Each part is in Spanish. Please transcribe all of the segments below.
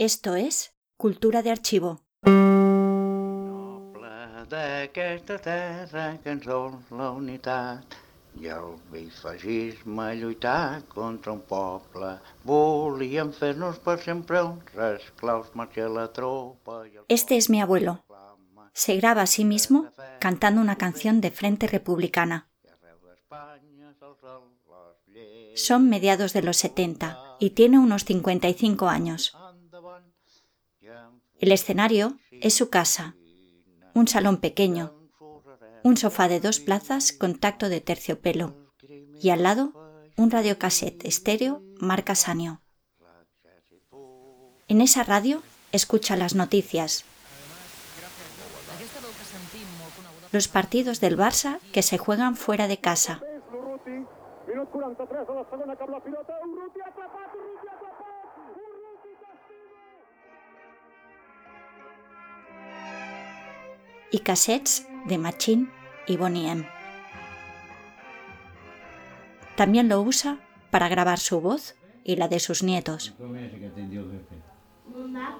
Esto es Cultura de Archivo. Noble d'aquesta terra que ens dol la unitat i el bifascisme lluitar contra un poble. Volien fer-nos per sempre uns esclaus, marxa la tropa... I el Este es mi abuelo. Se graba a sí mismo cantando una canción de Frente Republicana. Son mediados de los 70 y tiene unos 55 años. El escenario es su casa, un salón pequeño, un sofá de dos plazas con tacto de terciopelo y al lado un radiocassette estéreo marca Sanio. En esa radio escucha las noticias, los partidos del Barça que se juegan fuera de casa, y cassettes de Machín y Bonnie M. También lo usa para grabar su voz y la de sus nietos. D'una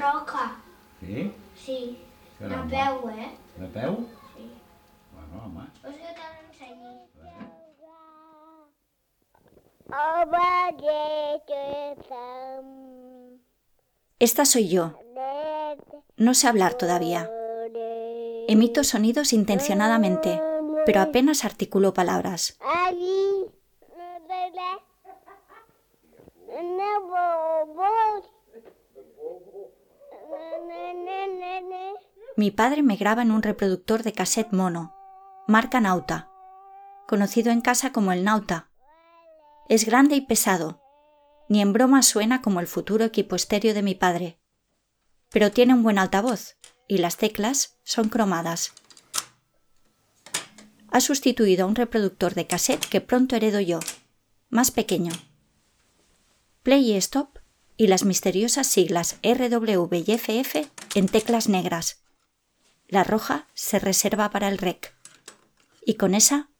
roca. sí? Sí. Caramba. peu, eh? De peu? Sí. Bueno, home. Vols que te l'ensenyi? Esta soy yo. No sé hablar todavía. Emito sonidos intencionadamente, pero apenas articulo palabras. Mi padre me graba en un reproductor de cassette mono, marca Nauta, conocido en casa como el Nauta. Es grande y pesado, ni en broma suena como el futuro equipo estéreo de mi padre, pero tiene un buen altavoz y las teclas son cromadas. Ha sustituido a un reproductor de cassette que pronto heredo yo, más pequeño. Play y stop y las misteriosas siglas RW y FF en teclas negras. La roja se reserva para el rec. Y con esa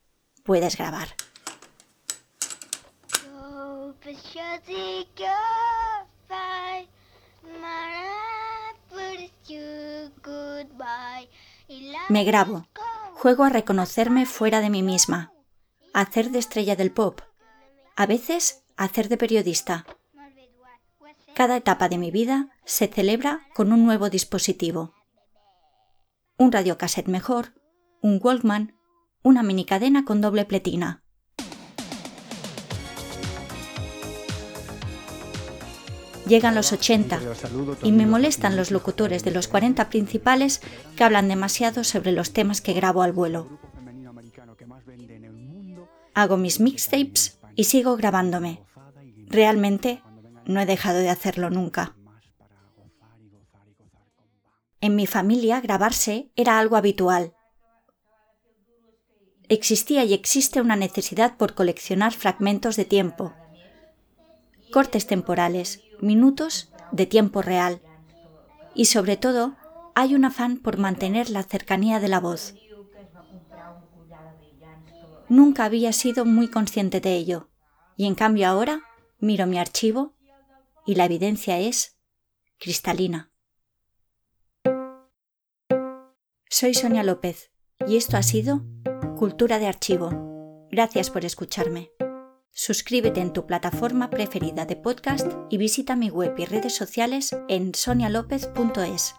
puedes grabar. Me grabo. Juego a reconocerme fuera de mí misma. A hacer de estrella del pop. A veces a hacer de periodista. Cada etapa de mi vida se celebra con un nuevo dispositivo. Un radiocassette mejor, un Walkman, una minicadena con doble pletina. Llegan los 80 y me molestan los locutores de los 40 principales que hablan demasiado sobre los temas que grabo al vuelo. Hago mis mixtapes y sigo grabándome. Realmente no he dejado de hacerlo nunca. En mi familia grabarse era algo habitual. Existía y existe una necesidad por coleccionar fragmentos de tiempo, cortes temporales, minutos de tiempo real. Y sobre todo, hay un afán por mantener la cercanía de la voz. Nunca había sido muy consciente de ello, y en cambio ahora miro mi archivo y la evidencia es cristalina. Soy Sonia López y esto ha sido Cultura de Archivo. Gracias por escucharme. Suscríbete en tu plataforma preferida de podcast y visita mi web y redes sociales en sonialopez.es.